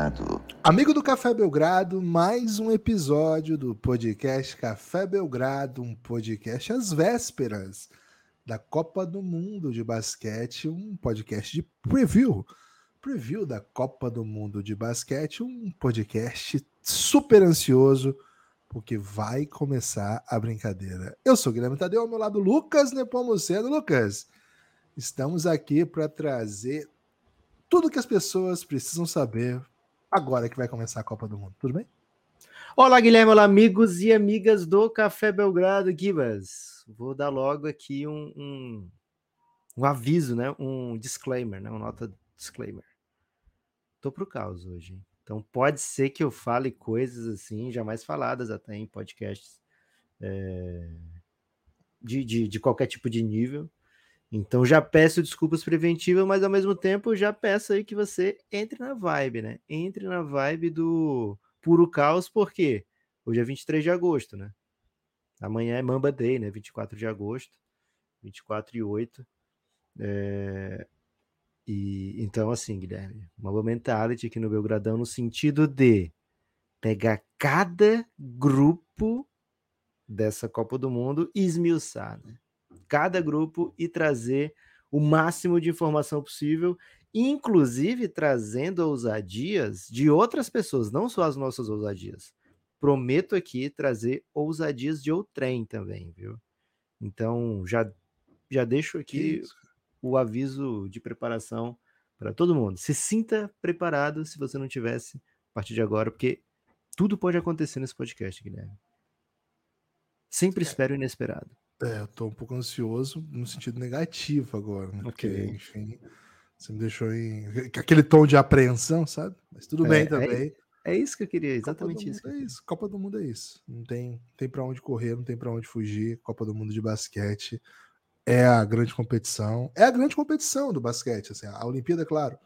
Belgrado. Amigo do Café Belgrado, mais um episódio do podcast Café Belgrado, um podcast às vésperas da Copa do Mundo de Basquete, um podcast de preview. Preview da Copa do Mundo de Basquete, um podcast super ansioso, porque vai começar a brincadeira. Eu sou o Guilherme Tadeu, ao meu lado Lucas Nepomuceno. Lucas, estamos aqui para trazer tudo que as pessoas precisam saber agora que vai começar a Copa do Mundo. Tudo bem? Olá, Guilherme. Olá, amigos e amigas do Café Belgrado Gibas. Vou dar logo aqui um, um, um, aviso, né? Um disclaimer, né? Uma nota disclaimer. Tô pro caos hoje. Hein? Então pode ser que eu fale coisas assim, jamais faladas até em podcasts é, de, de, de qualquer tipo de nível. Então já peço desculpas preventivas, mas ao mesmo tempo já peço aí que você entre na vibe, né? Entre na vibe do puro caos, porque hoje é 23 de agosto, né? Amanhã é Mamba Day, né? 24 de agosto, 24 e 8. É... E então, assim, Guilherme, Mamba Mentality aqui no Belgradão, no sentido de pegar cada grupo dessa Copa do Mundo e esmiuçar, né? cada grupo e trazer o máximo de informação possível, inclusive trazendo ousadias de outras pessoas, não só as nossas ousadias. Prometo aqui trazer ousadias de outrem também, viu? Então, já, já deixo aqui o aviso de preparação para todo mundo. Se sinta preparado se você não tivesse a partir de agora, porque tudo pode acontecer nesse podcast, Guilherme. Sempre é. espero o inesperado. É, eu tô um pouco ansioso no sentido negativo agora, né? Porque, enfim, você me deixou em aquele tom de apreensão, sabe? Mas tudo é, bem é também. É, é, isso que eu queria, exatamente isso. É isso. Copa do Mundo é isso. Não tem, tem para onde correr, não tem para onde fugir. Copa do Mundo de basquete é a grande competição. É a grande competição do basquete, assim. A Olimpíada, claro,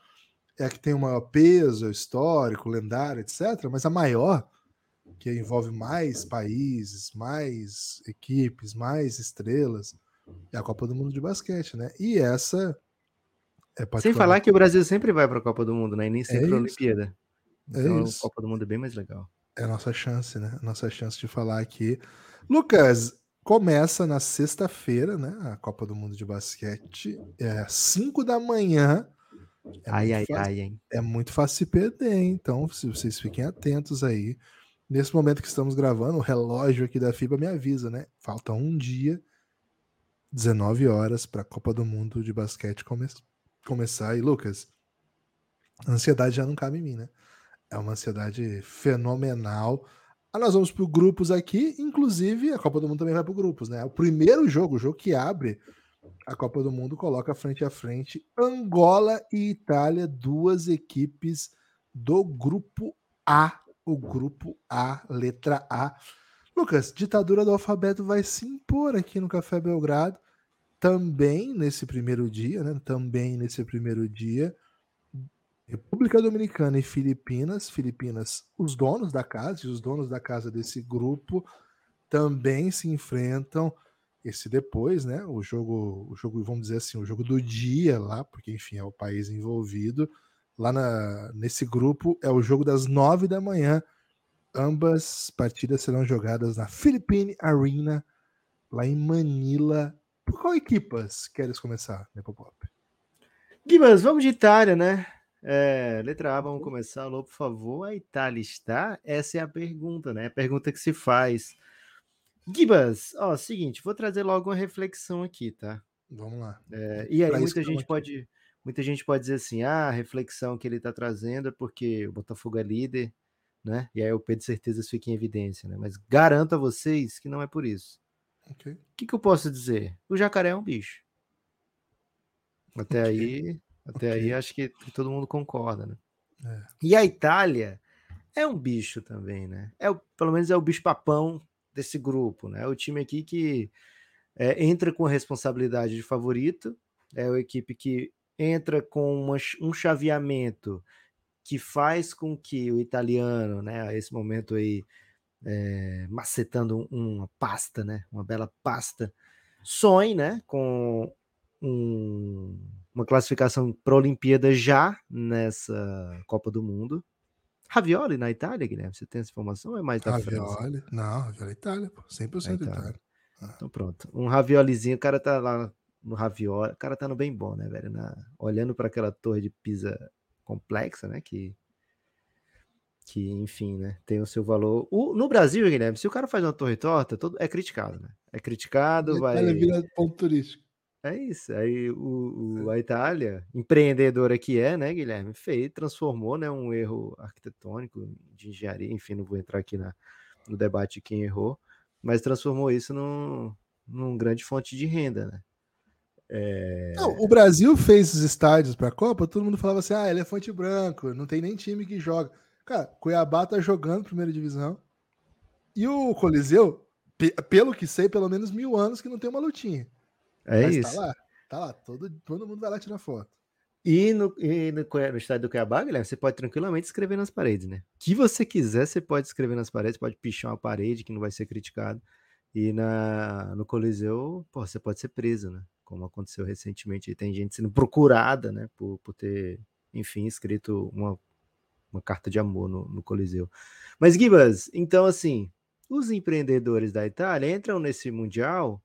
é a que tem o maior peso histórico, lendário, etc. Mas a maior que envolve mais países, mais equipes, mais estrelas, é a Copa do Mundo de basquete, né? E essa é Sem falar que o Brasil sempre vai para a Copa do Mundo, né? E nem sempre é a Olimpíada. É então, é a Copa do Mundo é bem mais legal. É a nossa chance, né? A nossa chance de falar aqui. Lucas, começa na sexta-feira, né? A Copa do Mundo de basquete. É 5 da manhã. É ai, ai, fácil, ai, hein? É muito fácil se perder, hein? Então, se vocês fiquem atentos aí. Nesse momento que estamos gravando, o relógio aqui da FIBA me avisa, né? Falta um dia, 19 horas, para a Copa do Mundo de basquete come começar. E, Lucas, a ansiedade já não cabe em mim, né? É uma ansiedade fenomenal. Ah, nós vamos para grupos aqui, inclusive a Copa do Mundo também vai para grupos, né? O primeiro jogo, o jogo que abre a Copa do Mundo, coloca frente a frente Angola e Itália, duas equipes do grupo A o grupo A, letra A. Lucas, ditadura do alfabeto vai se impor aqui no Café Belgrado, também nesse primeiro dia, né? Também nesse primeiro dia. República Dominicana e Filipinas, Filipinas, os donos da casa e os donos da casa desse grupo também se enfrentam esse depois, né? O jogo, o jogo, vamos dizer assim, o jogo do dia lá, porque enfim, é o país envolvido lá na, nesse grupo é o jogo das nove da manhã. Ambas partidas serão jogadas na Philippine Arena, lá em Manila. Por qual equipas queres começar, Nepopop? Gibas, vamos de Itália, né? É, letra A, vamos começar. Alô, por favor. A Itália está? Essa é a pergunta, né? A pergunta que se faz. Gibas, ó, seguinte, vou trazer logo uma reflexão aqui, tá? Vamos lá. É, e aí, pra muita gente pode Muita gente pode dizer assim: ah, a reflexão que ele está trazendo é porque o Botafogo é líder, né? E aí o Pedro Certezas fica em evidência, né? Mas garanto a vocês que não é por isso. O okay. que, que eu posso dizer? O jacaré é um bicho. Até okay. aí, até okay. aí acho que, todo mundo concorda, né? É. E a Itália é um bicho também, né? É o, pelo menos é o bicho papão desse grupo, né? É o time aqui que é, entra com a responsabilidade de favorito, é a equipe que entra com uma, um chaveamento que faz com que o italiano, né, a esse momento aí, é, macetando uma pasta, né, uma bela pasta, sonhe, né, com um, uma classificação para a Olimpíada já nessa Copa do Mundo. Ravioli na Itália, Guilherme? Você tem essa informação ou é mais da Ravioli? França? Não, Ravioli é Itália, pô. 100% é Itália. Itália. Ah. Então pronto. Um raviolizinho, o cara tá lá no ravioli, o cara tá no bem bom, né, velho? Na, olhando para aquela torre de pisa complexa, né, que que, enfim, né, tem o seu valor. O, no Brasil, Guilherme, se o cara faz uma torre torta, todo, é criticado, né? É criticado, vai... Itália vira ponto turístico. É isso. Aí o, o, a Itália, empreendedora que é, né, Guilherme, fez, transformou, né, um erro arquitetônico de engenharia, enfim, não vou entrar aqui na, no debate de quem errou, mas transformou isso num, num grande fonte de renda, né? É... Não, o Brasil fez os estádios para a Copa, todo mundo falava assim: ah, elefante branco, não tem nem time que joga. Cara, Cuiabá tá jogando primeira divisão. E o Coliseu, pelo que sei, pelo menos mil anos que não tem uma lutinha. É Mas tá isso. Tá lá, tá lá. Todo, todo mundo vai lá tirar foto. E no, e no, no estádio do Cuiabá, Guilherme, você pode tranquilamente escrever nas paredes, né? O que você quiser, você pode escrever nas paredes, pode pichar uma parede que não vai ser criticado. E na, no Coliseu, pô, você pode ser preso, né? Como aconteceu recentemente. Tem gente sendo procurada, né? Por, por ter, enfim, escrito uma uma carta de amor no, no Coliseu. Mas, Gibas, então, assim, os empreendedores da Itália entram nesse Mundial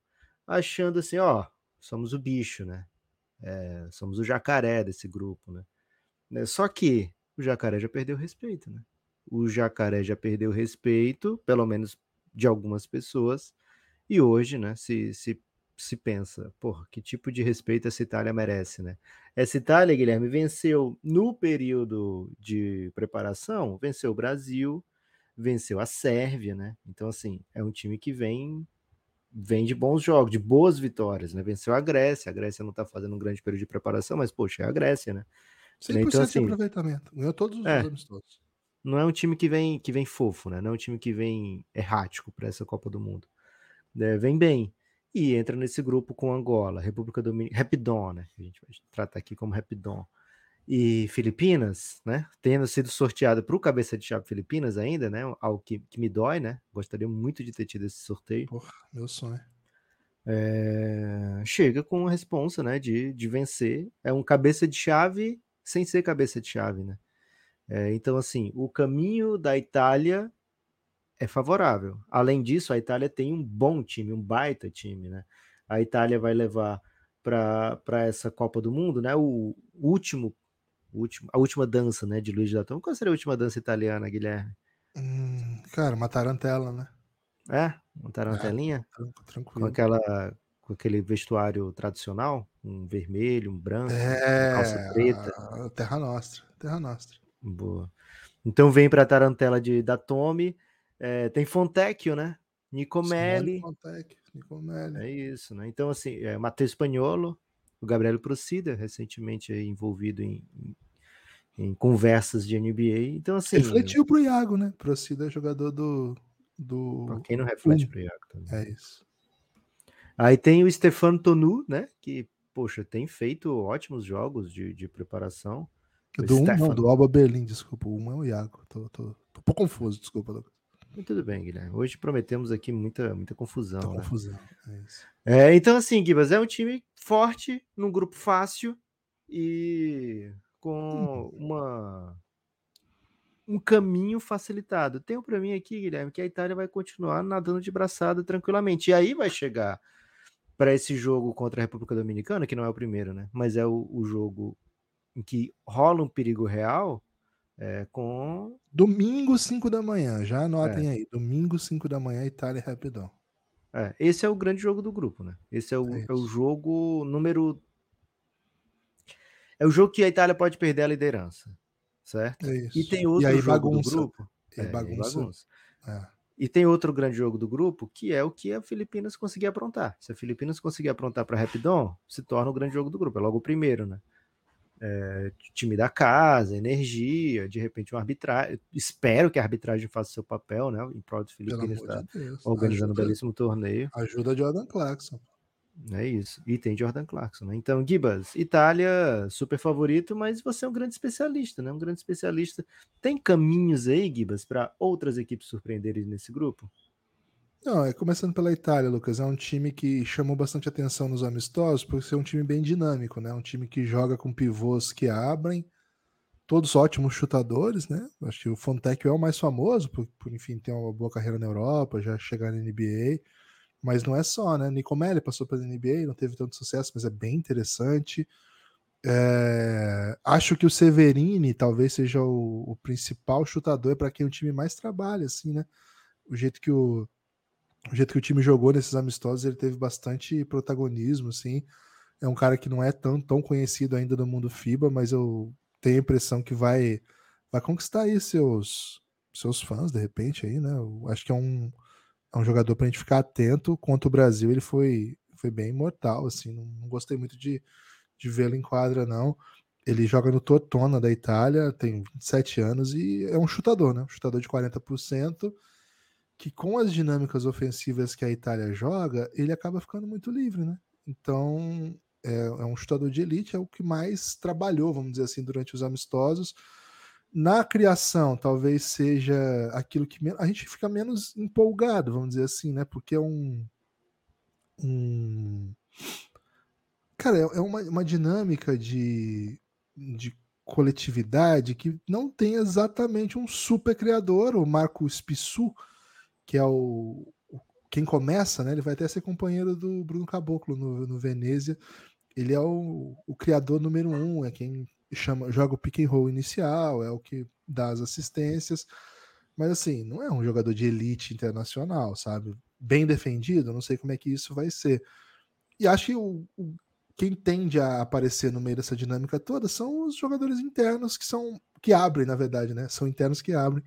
achando assim, ó, somos o bicho, né? É, somos o jacaré desse grupo, né? né? Só que o jacaré já perdeu respeito, né? O jacaré já perdeu respeito, pelo menos de algumas pessoas, e hoje, né, se, se se pensa, porra, que tipo de respeito essa Itália merece, né? Essa Itália, Guilherme, venceu no período de preparação, venceu o Brasil, venceu a Sérvia, né? Então, assim, é um time que vem vem de bons jogos, de boas vitórias, né? Venceu a Grécia, a Grécia não tá fazendo um grande período de preparação, mas, poxa, é a Grécia, né? 100% então, assim, de aproveitamento, ganhou todos os é, todos. Não é um time que vem, que vem fofo, né? Não é um time que vem errático para essa Copa do Mundo. É, vem bem e entra nesse grupo com Angola, República Dominicana, Rapidon, né? A gente vai tratar aqui como Rapidon. E Filipinas, né? Tendo sido sorteado para o cabeça de chave Filipinas ainda, né? Algo que, que me dói, né? Gostaria muito de ter tido esse sorteio. Porra, meu sonho. É... Chega com a responsa, né? De, de vencer. É um cabeça de chave sem ser cabeça de chave, né? É, então, assim, o caminho da Itália é favorável. Além disso, a Itália tem um bom time, um baita time, né? A Itália vai levar para essa Copa do Mundo, né? O último, último, a última dança, né, de Luiz Datão. Qual seria a última dança italiana, Guilherme? Hum, cara, uma tarantela, né? É, uma tarantelinha? É, tranquilo. Com aquela com aquele vestuário tradicional, um vermelho, um branco, é, calça preta. Terra Nostra, Terra Nostra. Boa. Então vem para a tarantela de da Tommy é, tem Fontecchio, né? Nicomelli. Nicomelli. É isso, né? Então, assim, é, Matheus Espanholo, o Gabriel Procida, recentemente envolvido em, em, em, conversas de NBA. Então, assim. Refletiu pro Iago, né? Procida é jogador do. do... Pra quem não reflete pro Iago também. É isso. Aí tem o Stefano Tonu, né? Que, poxa, tem feito ótimos jogos de, de preparação. Do um, não, do Alba Berlim, desculpa. Um é o Iago. Tô, tô, tô um pouco confuso, desculpa, Lucas. Tudo bem, Guilherme. Hoje prometemos aqui muita, muita confusão. Né? confusão, é, é então, assim, Gibas, é um time forte, num grupo fácil e com uma um caminho facilitado. Tenho para mim aqui, Guilherme, que a Itália vai continuar nadando de braçada tranquilamente. E aí vai chegar para esse jogo contra a República Dominicana, que não é o primeiro, né? Mas é o, o jogo em que rola um perigo real é, com. Domingo, 5 da manhã, já anotem é. aí. Domingo, 5 da manhã, Itália e Rapidão. É, esse é o grande jogo do grupo, né? Esse é o, é, é o jogo número. É o jogo que a Itália pode perder a liderança, certo? É e tem outro e aí, jogo bagunça. do grupo. E, é, bagunça. bagunça. É. E tem outro grande jogo do grupo, que é o que a Filipinas conseguir aprontar. Se a Filipinas conseguir aprontar para Rapidão, se torna o grande jogo do grupo. É logo o primeiro, né? é, time da casa, energia, de repente um arbitragem. Espero que a arbitragem faça seu papel, né? Em prol do Filipinas está de organizando ajuda, um belíssimo torneio. Ajuda Jordan Clarkson. É isso. E tem Jordan Clarkson, né? Então, Gibas, Itália, super favorito, mas você é um grande especialista, né? Um grande especialista. Tem caminhos aí, Gibas, para outras equipes surpreenderem nesse grupo? Não, é começando pela Itália, Lucas. É um time que chamou bastante atenção nos amistosos, por ser um time bem dinâmico, né? Um time que joga com pivôs que abrem, todos ótimos chutadores, né? Acho que o Fontec é o mais famoso, por, por enfim, ter uma boa carreira na Europa, já chegar na NBA. Mas não é só, né? Nicomelli passou pela NBA, não teve tanto sucesso, mas é bem interessante. É... Acho que o Severini talvez seja o, o principal chutador para quem o time mais trabalha, assim, né? O jeito que o, o jeito que o time jogou nesses amistosos, ele teve bastante protagonismo, assim. É um cara que não é tão, tão conhecido ainda no mundo FIBA, mas eu tenho a impressão que vai, vai conquistar aí seus, seus fãs, de repente, aí, né? Eu acho que é um, é um jogador para a gente ficar atento. Contra o Brasil, ele foi, foi bem imortal, assim. Não, não gostei muito de, de vê-lo em quadra, não. Ele joga no Tortona da Itália, tem 27 anos e é um chutador, né? Um chutador de 40%, que com as dinâmicas ofensivas que a Itália joga, ele acaba ficando muito livre, né? Então, é, é um chutador de elite, é o que mais trabalhou, vamos dizer assim, durante os amistosos na criação talvez seja aquilo que a gente fica menos empolgado, vamos dizer assim, né? Porque é um. um cara, é, é uma, uma dinâmica de, de coletividade que não tem exatamente um super criador, o Marco Spissu, que é o, quem começa, né? Ele vai até ser companheiro do Bruno Caboclo no, no Venezia. Ele é o, o criador número um, é quem chama, joga o pick and roll inicial, é o que dá as assistências. Mas assim, não é um jogador de elite internacional, sabe? Bem defendido, não sei como é que isso vai ser. E acho que o, o, quem tende a aparecer no meio dessa dinâmica toda são os jogadores internos que são que abrem, na verdade, né? São internos que abrem.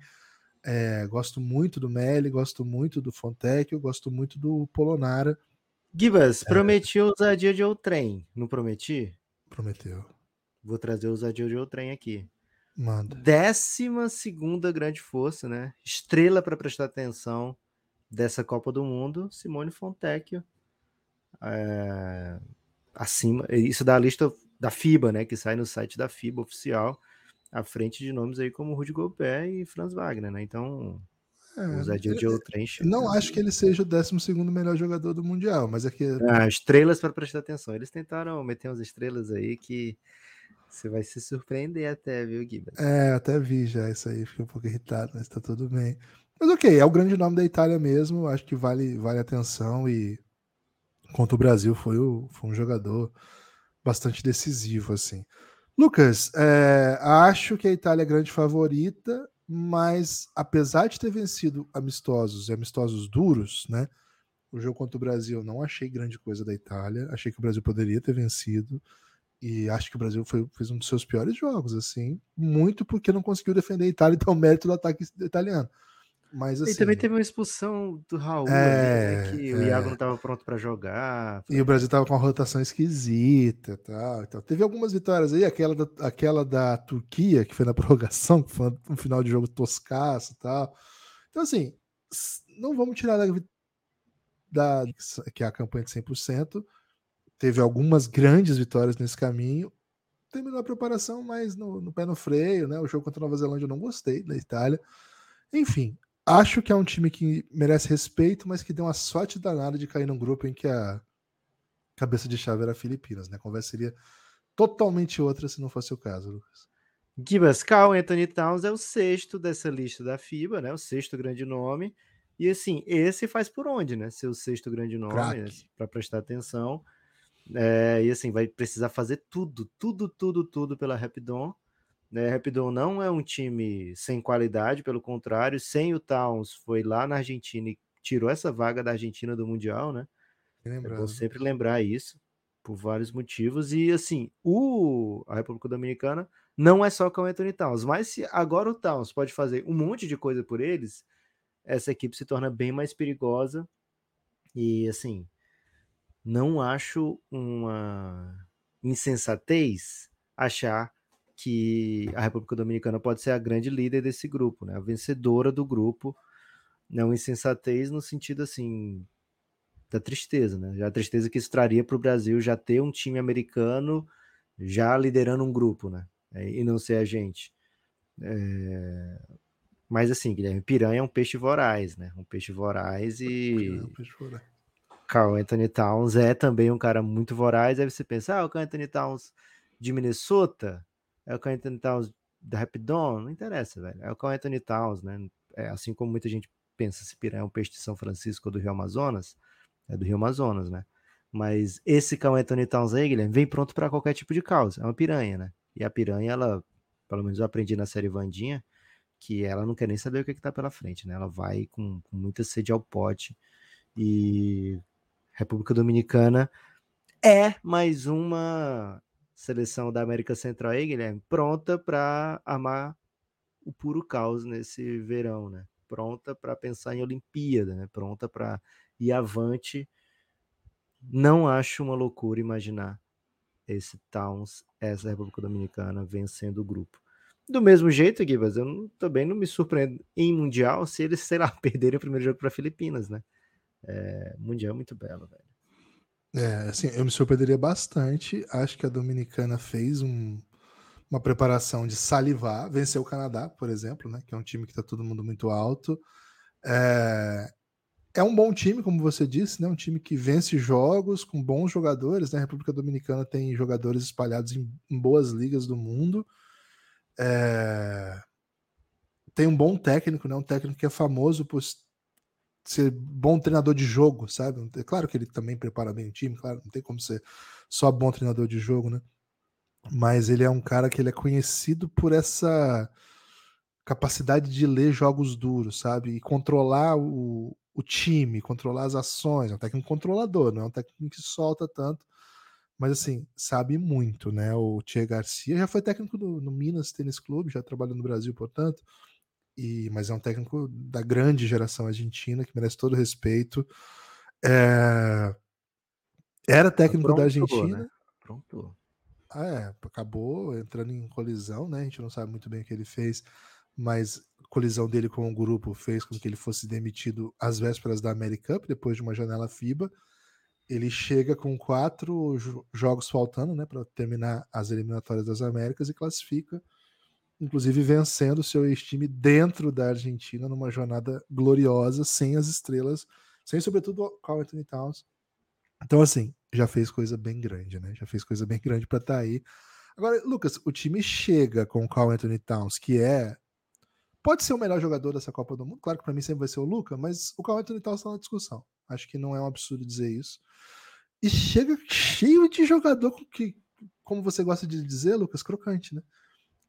É, gosto muito do Melli, gosto muito do Fontec, eu gosto muito do Polonara. Gibas, é. prometi ousadia de trem, não prometi? Prometeu. Vou trazer o Zadil Trem aqui. Manda. Décima segunda grande força, né? Estrela para prestar atenção dessa Copa do Mundo, Simone Fontecchio. É, acima, isso da lista da FIBA, né? Que sai no site da FIBA oficial, à frente de nomes aí como Rudy Gobert e Franz Wagner, né? Então, é, o Zadil de Trem. Não acho que ele seja o 12 melhor jogador do Mundial, mas é que. Ah, estrelas para prestar atenção. Eles tentaram meter umas estrelas aí que você vai se surpreender até, viu, Guiba? É, até vi já isso aí, fiquei um pouco irritado, mas tá tudo bem. Mas ok, é o grande nome da Itália mesmo, acho que vale, vale atenção e contra o Brasil foi, o, foi um jogador bastante decisivo, assim. Lucas, é, acho que a Itália é grande favorita, mas apesar de ter vencido amistosos e amistosos duros, né? O jogo contra o Brasil não achei grande coisa da Itália, achei que o Brasil poderia ter vencido. E acho que o Brasil foi, fez um dos seus piores jogos, assim, muito porque não conseguiu defender a Itália, então mérito do ataque italiano. Mas, assim, e também teve uma expulsão do Raul, é, né, que é, o Iago não estava pronto para jogar. E o Brasil estava com uma rotação esquisita tal. Então, teve algumas vitórias aí, aquela da, aquela da Turquia, que foi na prorrogação, que foi um final de jogo toscaço e tal. Então, assim, não vamos tirar da, da que é a campanha de 100%, teve algumas grandes vitórias nesse caminho. Terminou a preparação, mas no, no, pé no freio, né? O jogo contra a Nova Zelândia eu não gostei da Itália. Enfim, acho que é um time que merece respeito, mas que deu uma sorte danada de cair num grupo em que a cabeça de chave era Filipinas, né? A conversa seria totalmente outra se não fosse o caso, Lucas. Gibas Carl Anthony Towns é o sexto dessa lista da FIBA, né? O sexto grande nome. E assim, esse faz por onde, né? Ser o sexto grande nome, né? para prestar atenção. É, e assim, vai precisar fazer tudo, tudo, tudo, tudo pela Rapidon. Né? Rapidon não é um time sem qualidade, pelo contrário, sem o Towns foi lá na Argentina e tirou essa vaga da Argentina do Mundial, né? É bom sempre lembrar isso, por vários motivos. E assim, o, a República Dominicana não é só com o Anthony Towns, mas se agora o Towns pode fazer um monte de coisa por eles, essa equipe se torna bem mais perigosa. E assim, não acho uma insensatez achar que a República Dominicana pode ser a grande líder desse grupo, né? A vencedora do grupo. Não insensatez no sentido assim, da tristeza, né? Já a tristeza que isso traria para o Brasil já ter um time americano já liderando um grupo, né? É, e não ser a gente. É... Mas assim, Guilherme, piranha é um peixe voraz, né? Um peixe voraz e. É um peixe voraz. Carl Anthony Towns é também um cara muito voraz. Aí você pensa, ah, o Carl Anthony Towns de Minnesota? É o Carl Anthony Towns da Rapidon? Não interessa, velho. É o Carl Anthony Towns, né? É, assim como muita gente pensa se piranha é um peixe de São Francisco ou do Rio Amazonas, é do Rio Amazonas, né? Mas esse Carl Anthony Towns aí, Guilherme, vem pronto para qualquer tipo de causa. É uma piranha, né? E a piranha, ela, pelo menos eu aprendi na série Vandinha, que ela não quer nem saber o que, é que tá pela frente, né? Ela vai com, com muita sede ao pote. E República Dominicana é mais uma seleção da América Central aí, Guilherme, pronta para amar o puro caos nesse verão, né? Pronta para pensar em Olimpíada, né? Pronta para ir avante. Não acho uma loucura imaginar esse Towns, essa República Dominicana vencendo o grupo. Do mesmo jeito, Gibas, eu não, também não me surpreendo em Mundial se eles, sei lá, perderem o primeiro jogo para Filipinas, né? É, mundial é muito belo, velho. É, assim, eu me surpreenderia bastante. Acho que a Dominicana fez um, uma preparação de salivar, venceu o Canadá, por exemplo, né? Que é um time que está todo mundo muito alto. É, é um bom time, como você disse, né? Um time que vence jogos com bons jogadores. Né? A República Dominicana tem jogadores espalhados em, em boas ligas do mundo. É... Tem um bom técnico, né? Um técnico que é famoso por ser bom treinador de jogo, sabe? É claro que ele também prepara bem o time, claro, não tem como ser só bom treinador de jogo, né? Mas ele é um cara que ele é conhecido por essa capacidade de ler jogos duros, sabe? E controlar o, o time, controlar as ações. É um técnico controlador, não é um técnico que solta tanto. Mas assim, sabe muito, né? O Tia Garcia já foi técnico do, no Minas Tênis Clube, já trabalhou no Brasil, portanto. E, mas é um técnico da grande geração argentina, que merece todo o respeito. É... Era técnico Pronto, da Argentina. Né? Pronto. Ah, é, acabou entrando em colisão, né? A gente não sabe muito bem o que ele fez, mas a colisão dele com o grupo fez com que ele fosse demitido às vésperas da American Cup, depois de uma janela FIBA. Ele chega com quatro jogos faltando, né, para terminar as eliminatórias das Américas e classifica inclusive vencendo o seu ex-time dentro da Argentina numa jornada gloriosa, sem as estrelas, sem sobretudo o Carl Anthony Towns. Então, assim, já fez coisa bem grande, né? Já fez coisa bem grande para estar tá aí. Agora, Lucas, o time chega com o Carl Anthony Towns, que é. Pode ser o melhor jogador dessa Copa do Mundo. Claro que para mim sempre vai ser o Luca, mas o Carl Anthony Towns está na discussão. Acho que não é um absurdo dizer isso. E chega cheio de jogador que, como você gosta de dizer, Lucas, crocante, né?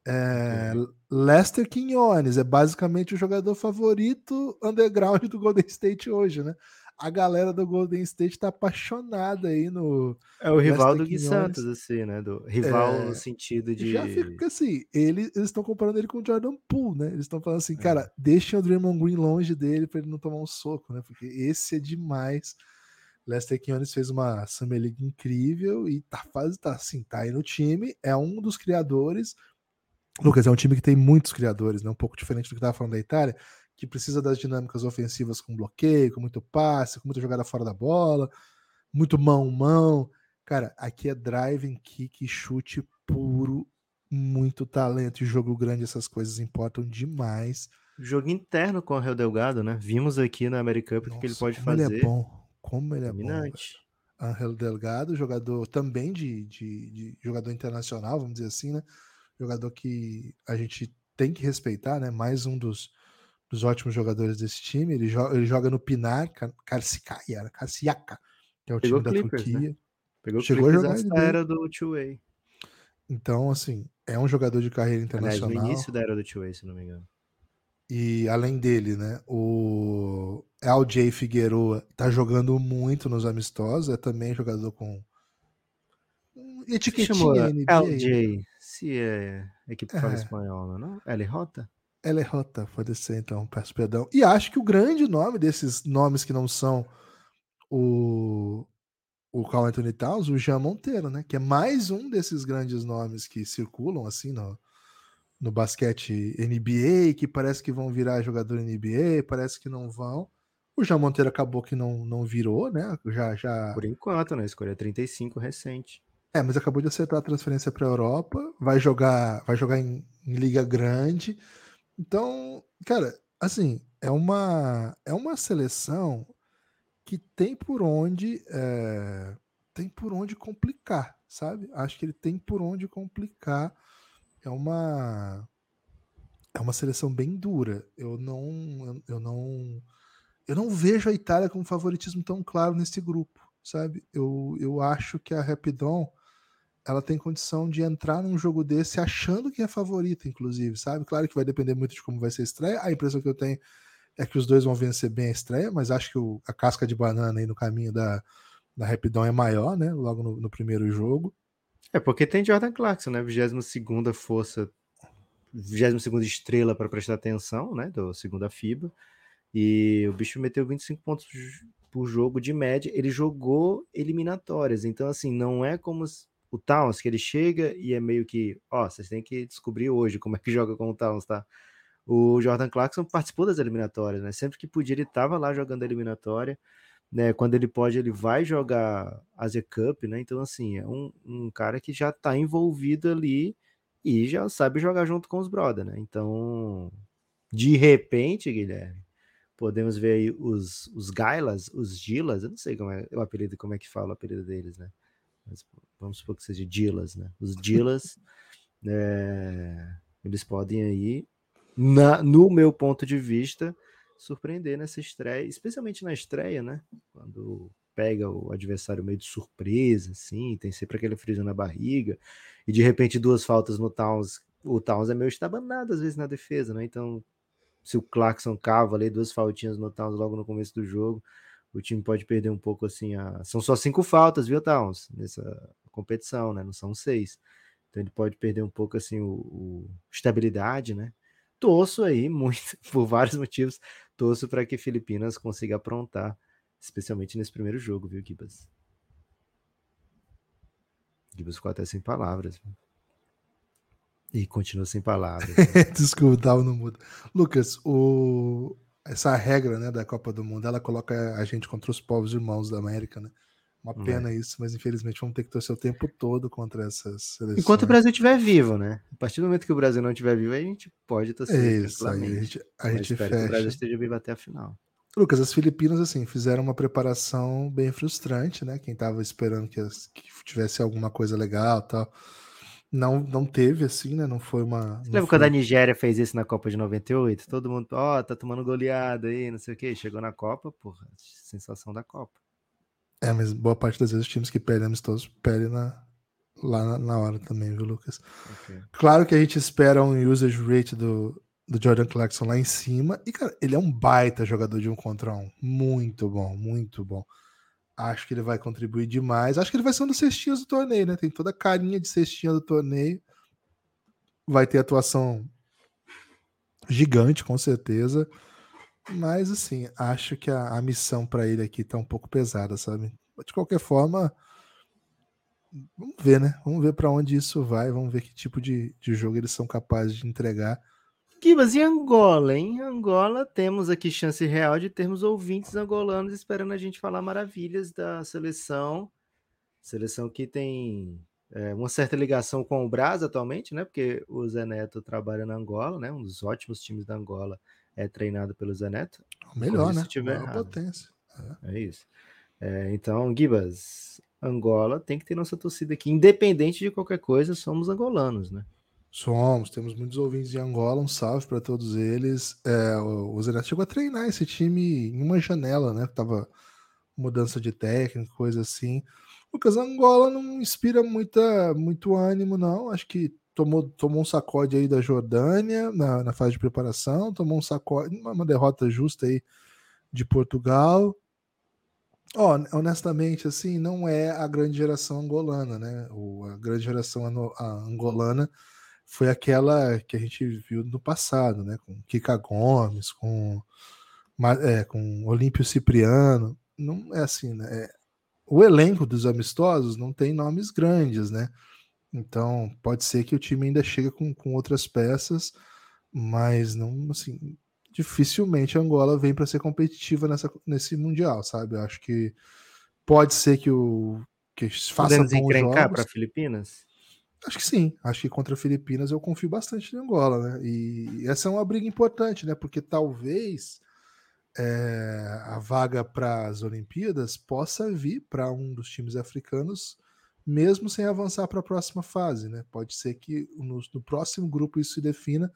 É, Lester Quinones é basicamente o jogador favorito underground do Golden State hoje, né? A galera do Golden State tá apaixonada aí no. É o rival Lester do Gui Santos, assim, né? Do rival é, no sentido de. Já fica assim, ele, eles estão comparando ele com o Jordan Poole, né? Eles estão falando assim, é. cara, deixem o Draymond Green longe dele para ele não tomar um soco, né? Porque esse é demais. Lester Quinones fez uma Summer League incrível e tá, faz, tá assim, tá aí no time, é um dos criadores Lucas, é um time que tem muitos criadores, né? Um pouco diferente do que estava falando da Itália, que precisa das dinâmicas ofensivas com bloqueio, com muito passe, com muita jogada fora da bola, muito mão-mão. Cara, aqui é driving, kick, chute puro, muito talento e jogo grande, essas coisas importam demais. Jogo interno com o Rio Delgado, né? Vimos aqui na American Cup o que ele pode como fazer. Ele é bom, como ele é Dominante. bom. Angel Delgado, jogador também de, de, de jogador internacional, vamos dizer assim, né? Jogador que a gente tem que respeitar, né? Mais um dos, dos ótimos jogadores desse time. Ele, joga, ele joga no Pinar, Karsikaya, Karsiaka, que é o Pegou time da Clippers, Turquia. Né? Pegou Chegou a jogar era do two-way. Então, assim, é um jogador de carreira internacional. Aliás, no início da era do two-way, se não me engano. E além dele, né, o LJ Figueroa tá jogando muito nos amistosos, é também jogador com etiquetinha NBA. LJ, se é equipe que fala é. espanhola, não? L Rota? L Rota, pode ser então, peço perdão. E acho que o grande nome desses nomes que não são o, o Carl Anthony Towns, o Jean Monteiro, né? Que é mais um desses grandes nomes que circulam assim no, no basquete NBA, que parece que vão virar jogador NBA, parece que não vão. O João Monteiro acabou que não, não virou, né? Já, já... Por enquanto, né? Escolha 35 recente. É, mas acabou de acertar a transferência para a Europa, vai jogar, vai jogar em, em, liga grande. Então, cara, assim, é uma é uma seleção que tem por onde é, tem por onde complicar, sabe? Acho que ele tem por onde complicar. É uma é uma seleção bem dura. Eu não eu não eu não vejo a Itália com um favoritismo tão claro nesse grupo, sabe? Eu, eu acho que a Rapidon ela tem condição de entrar num jogo desse achando que é favorita, inclusive, sabe? Claro que vai depender muito de como vai ser a estreia. A impressão que eu tenho é que os dois vão vencer bem a estreia, mas acho que o, a casca de banana aí no caminho da, da Rapidão é maior, né? Logo no, no primeiro jogo. É porque tem Jordan Clarkson, né? 22 força, 22 estrela para prestar atenção, né? Do segunda FIBA. E o bicho meteu 25 pontos por jogo de média. Ele jogou eliminatórias, então, assim, não é como o Towns, que ele chega e é meio que, ó, vocês têm que descobrir hoje como é que joga com o Towns, tá? O Jordan Clarkson participou das eliminatórias, né? Sempre que podia, ele estava lá jogando a eliminatória. Né? Quando ele pode, ele vai jogar a Z Cup, né? Então, assim, é um, um cara que já está envolvido ali e já sabe jogar junto com os brothers, né? Então, de repente, Guilherme, podemos ver aí os, os Gailas, os Gilas, eu não sei como é o apelido, como é que fala o apelido deles, né? Mas vamos supor que seja Dilas, né? Os Dilas, é, eles podem aí, na, no meu ponto de vista, surpreender nessa estreia, especialmente na estreia, né? Quando pega o adversário meio de surpresa, assim, tem sempre aquele frio na barriga, e de repente duas faltas no Towns, o Towns é meio estabanado às vezes na defesa, né? Então, se o Clarkson cava ali duas faltinhas no Towns logo no começo do jogo, o time pode perder um pouco assim. A... São só cinco faltas, viu, Towns? Nessa competição, né? Não são seis. Então ele pode perder um pouco assim o, o... estabilidade, né? Torço aí muito por vários motivos. Torço para que Filipinas consiga aprontar, especialmente nesse primeiro jogo, viu, Gibas? Gibas ficou até sem palavras. Viu? E continua sem palavras. Desculpa, tava no mudo. Lucas, o essa regra né, da Copa do Mundo, ela coloca a gente contra os povos irmãos da América, né? Uma é. pena é. isso, mas infelizmente vamos ter que torcer o tempo todo contra essas seleções. Enquanto o Brasil estiver vivo, né? A partir do momento que o Brasil não estiver vivo, a gente pode torcer. Isso, aí a gente, a gente fecha. que o Brasil esteja vivo até a final. Lucas, as Filipinas, assim, fizeram uma preparação bem frustrante, né? Quem tava esperando que, que tivesse alguma coisa legal tal não, não teve, assim, né? Não foi uma. Você lembra foi... quando a Nigéria fez isso na Copa de 98? Todo mundo, ó, oh, tá tomando goleada aí, não sei o quê. Chegou na Copa, porra, sensação da Copa. É, mas boa parte das vezes os times que perdem amistosos perdem na, lá na, na, hora também, viu, Lucas? Okay. Claro que a gente espera um usage rate do, do Jordan Clarkson lá em cima. E, cara, ele é um baita jogador de um contra um. Muito bom, muito bom. Acho que ele vai contribuir demais. Acho que ele vai ser um dos cestinhos do torneio, né? Tem toda a carinha de cestinha do torneio. Vai ter atuação gigante, com certeza. Mas, assim, acho que a, a missão para ele aqui tá um pouco pesada, sabe? De qualquer forma, vamos ver, né? Vamos ver para onde isso vai. Vamos ver que tipo de, de jogo eles são capazes de entregar. Kibas, e Angola, hein? Angola, temos aqui chance real de termos ouvintes angolanos esperando a gente falar maravilhas da seleção. Seleção que tem é, uma certa ligação com o Brasil atualmente, né? Porque o Zé Neto trabalha na Angola, né? Um dos ótimos times da Angola é treinado pelo Zé Neto. O melhor, né? Tiver potência. É, é isso. É, então, Gibas, Angola tem que ter nossa torcida aqui. Independente de qualquer coisa, somos angolanos, né? Somos, temos muitos ouvintes de Angola, um salve para todos eles. É, o Zeneto chegou a treinar esse time em uma janela, né? Tava mudança de técnico, coisa assim. Lucas, Angola não inspira muita, muito ânimo, não. Acho que tomou, tomou um sacode aí da Jordânia na, na fase de preparação, tomou um sacode, uma derrota justa aí de Portugal. Ó, oh, honestamente, assim, não é a grande geração angolana, né? O, a grande geração angolana foi aquela que a gente viu no passado, né? Com Kika Gomes, com, é, com Olímpio Cipriano. Não é assim, né? É, o elenco dos amistosos não tem nomes grandes, né? Então pode ser que o time ainda chegue com, com outras peças, mas não assim. dificilmente a Angola vem para ser competitiva nessa, nesse Mundial, sabe? Eu acho que pode ser que o que faça Podemos encrencar para Filipinas? Acho que sim. Acho que contra Filipinas eu confio bastante em Angola, né? E essa é uma briga importante, né? Porque talvez é, a vaga para as Olimpíadas possa vir para um dos times africanos, mesmo sem avançar para a próxima fase, né? Pode ser que no, no próximo grupo isso se defina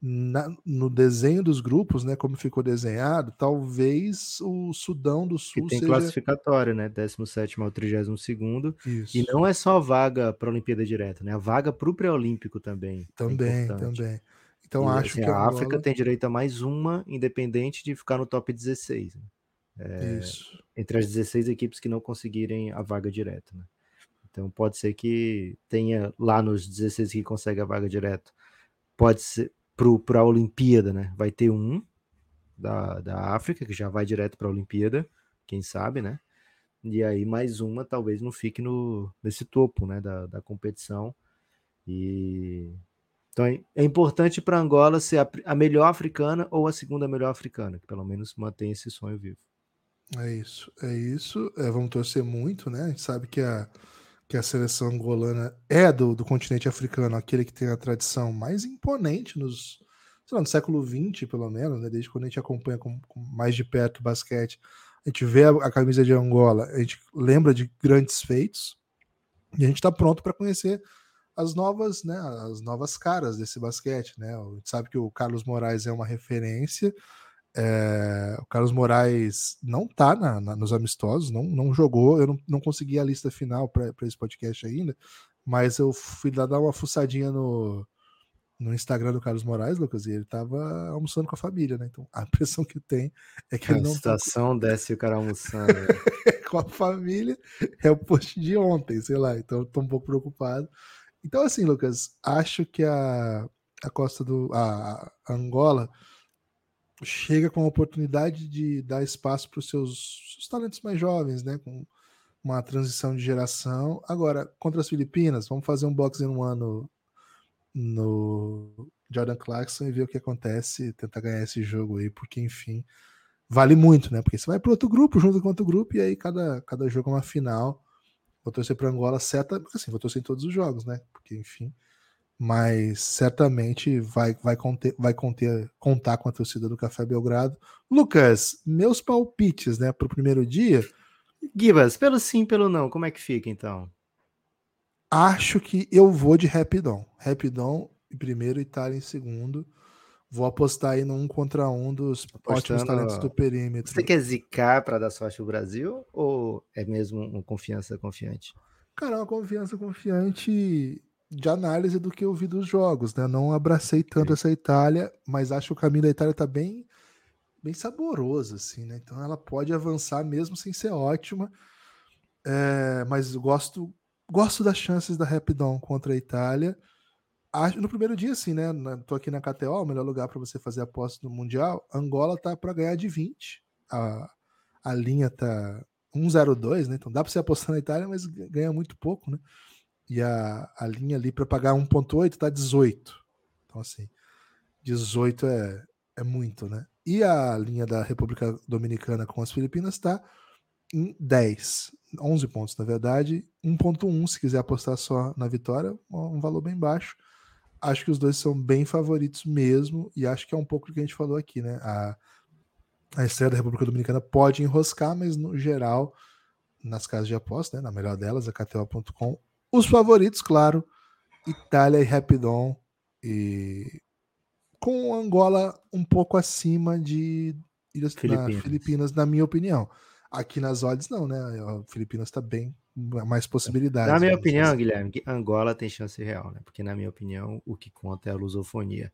na, no desenho dos grupos, né, como ficou desenhado, talvez o Sudão do Sul que tem seja... classificatório, né, 17 ao 32 e não é só vaga para a Olimpíada direta, né, a vaga para o pré-olímpico também. É também, é também. Então e, acho assim, que a, a África tem direito a mais uma, independente de ficar no top 16. Né? É, Isso. Entre as 16 equipes que não conseguirem a vaga direta, né? Então pode ser que tenha lá nos 16 que consegue a vaga direta. Pode ser, para a Olimpíada, né? Vai ter um da, da África, que já vai direto para a Olimpíada, quem sabe, né? E aí mais uma talvez não fique no, nesse topo né, da, da competição. E então é, é importante para Angola ser a, a, melhor africana ou a segunda melhor africana, que pelo menos mantém esse sonho vivo. É isso, é isso. É, vamos torcer muito, né? A gente sabe que a, que a seleção angolana é do, do continente africano, aquele que tem a tradição mais imponente nos, lá, no século XX, pelo menos, né? desde quando a gente acompanha com, com mais de perto o basquete, a gente vê a, a, camisa de Angola, a gente lembra de grandes feitos e a gente está pronto para conhecer as novas, né, as novas caras desse basquete, né? A gente sabe que o Carlos Moraes é uma referência, é, o Carlos Moraes não tá na, na, nos amistosos, não, não jogou. Eu não, não consegui a lista final para esse podcast ainda, mas eu fui lá dar uma fuçadinha no, no Instagram do Carlos Moraes, Lucas, e ele tava almoçando com a família, né? Então a impressão que tem é que a ele não. A situação tá... desce o cara almoçando. Né? com a família é o post de ontem, sei lá. Então eu tô um pouco preocupado. Então, assim, Lucas, acho que a, a costa do. a, a Angola chega com a oportunidade de dar espaço para os seus, seus, talentos mais jovens, né? Com uma transição de geração. Agora, contra as Filipinas, vamos fazer um boxing um ano no Jordan Clarkson e ver o que acontece, tentar ganhar esse jogo aí, porque enfim, vale muito, né? Porque você vai para outro grupo, junto com outro grupo, e aí cada, cada jogo é uma final. Vou torcer para Angola, certa, assim, vou torcer em todos os jogos, né? Porque enfim, mas certamente vai, vai, conter, vai conter, contar com a torcida do Café Belgrado. Lucas, meus palpites né, para o primeiro dia. Gibas, pelo sim, pelo não, como é que fica então? Acho que eu vou de Rapidon. Rapidon em primeiro, Itália em segundo. Vou apostar aí no um contra um dos Apostando... ótimos talentos do perímetro. Você quer zicar para dar sorte ao Brasil ou é mesmo uma confiança confiante? Cara, uma confiança confiante de análise do que eu vi dos jogos, né? Não abracei tanto Sim. essa Itália, mas acho que o caminho da Itália tá bem, bem saboroso, assim, né? Então ela pode avançar mesmo sem ser ótima. É, mas gosto, gosto das chances da Rapidon contra a Itália. Acho, no primeiro dia, assim, né? Tô aqui na KTO, o melhor lugar para você fazer aposta no Mundial. Angola tá para ganhar de 20. A, a linha tá 1,02, né? Então dá para você apostar na Itália, mas ganha muito pouco, né? E a, a linha ali para pagar 1,8 tá 18. Então, assim, 18 é, é muito, né? E a linha da República Dominicana com as Filipinas está em 10, 11 pontos, na verdade. 1,1 se quiser apostar só na vitória, um valor bem baixo. Acho que os dois são bem favoritos mesmo, e acho que é um pouco do que a gente falou aqui, né? A, a estreia da República Dominicana pode enroscar, mas no geral, nas casas de aposta, né, na melhor delas, a KTO.com, os favoritos, claro, Itália e Rapidon. E com Angola um pouco acima de Filipinas. Na, Filipinas, na minha opinião. Aqui nas odds, não, né? A Filipinas está bem mais possibilidades. Na minha opinião, assim. Guilherme, Angola tem chance real, né? Porque, na minha opinião, o que conta é a lusofonia.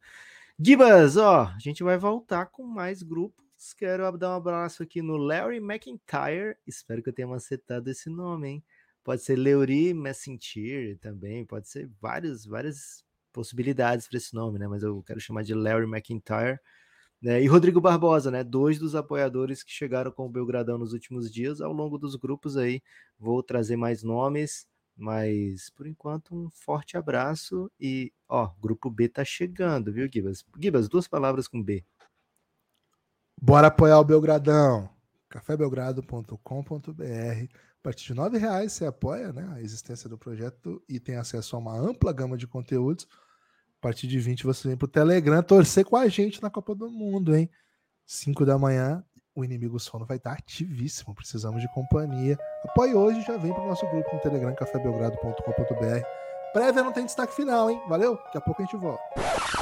Gibas, ó, a gente vai voltar com mais grupos. Quero dar um abraço aqui no Larry McIntyre. Espero que eu tenha macetado esse nome, hein? Pode ser Leuri Messentir também, pode ser várias, várias possibilidades para esse nome, né? Mas eu quero chamar de Larry McIntyre. Né? E Rodrigo Barbosa, né? Dois dos apoiadores que chegaram com o Belgradão nos últimos dias. Ao longo dos grupos aí, vou trazer mais nomes, mas por enquanto um forte abraço e ó, grupo B tá chegando, viu, Gibas? Gibas, duas palavras com B. Bora apoiar o Belgradão. cafébelgrado.com.br. A partir de R$ reais você apoia né, a existência do projeto e tem acesso a uma ampla gama de conteúdos. A partir de 20 você vem pro Telegram torcer com a gente na Copa do Mundo, hein? 5 da manhã, o inimigo sono vai estar ativíssimo. Precisamos de companhia. Apoie hoje e já vem pro nosso grupo no Telegram, cafébelgrado.com.br. Prévia não tem destaque final, hein? Valeu? Daqui a pouco a gente volta.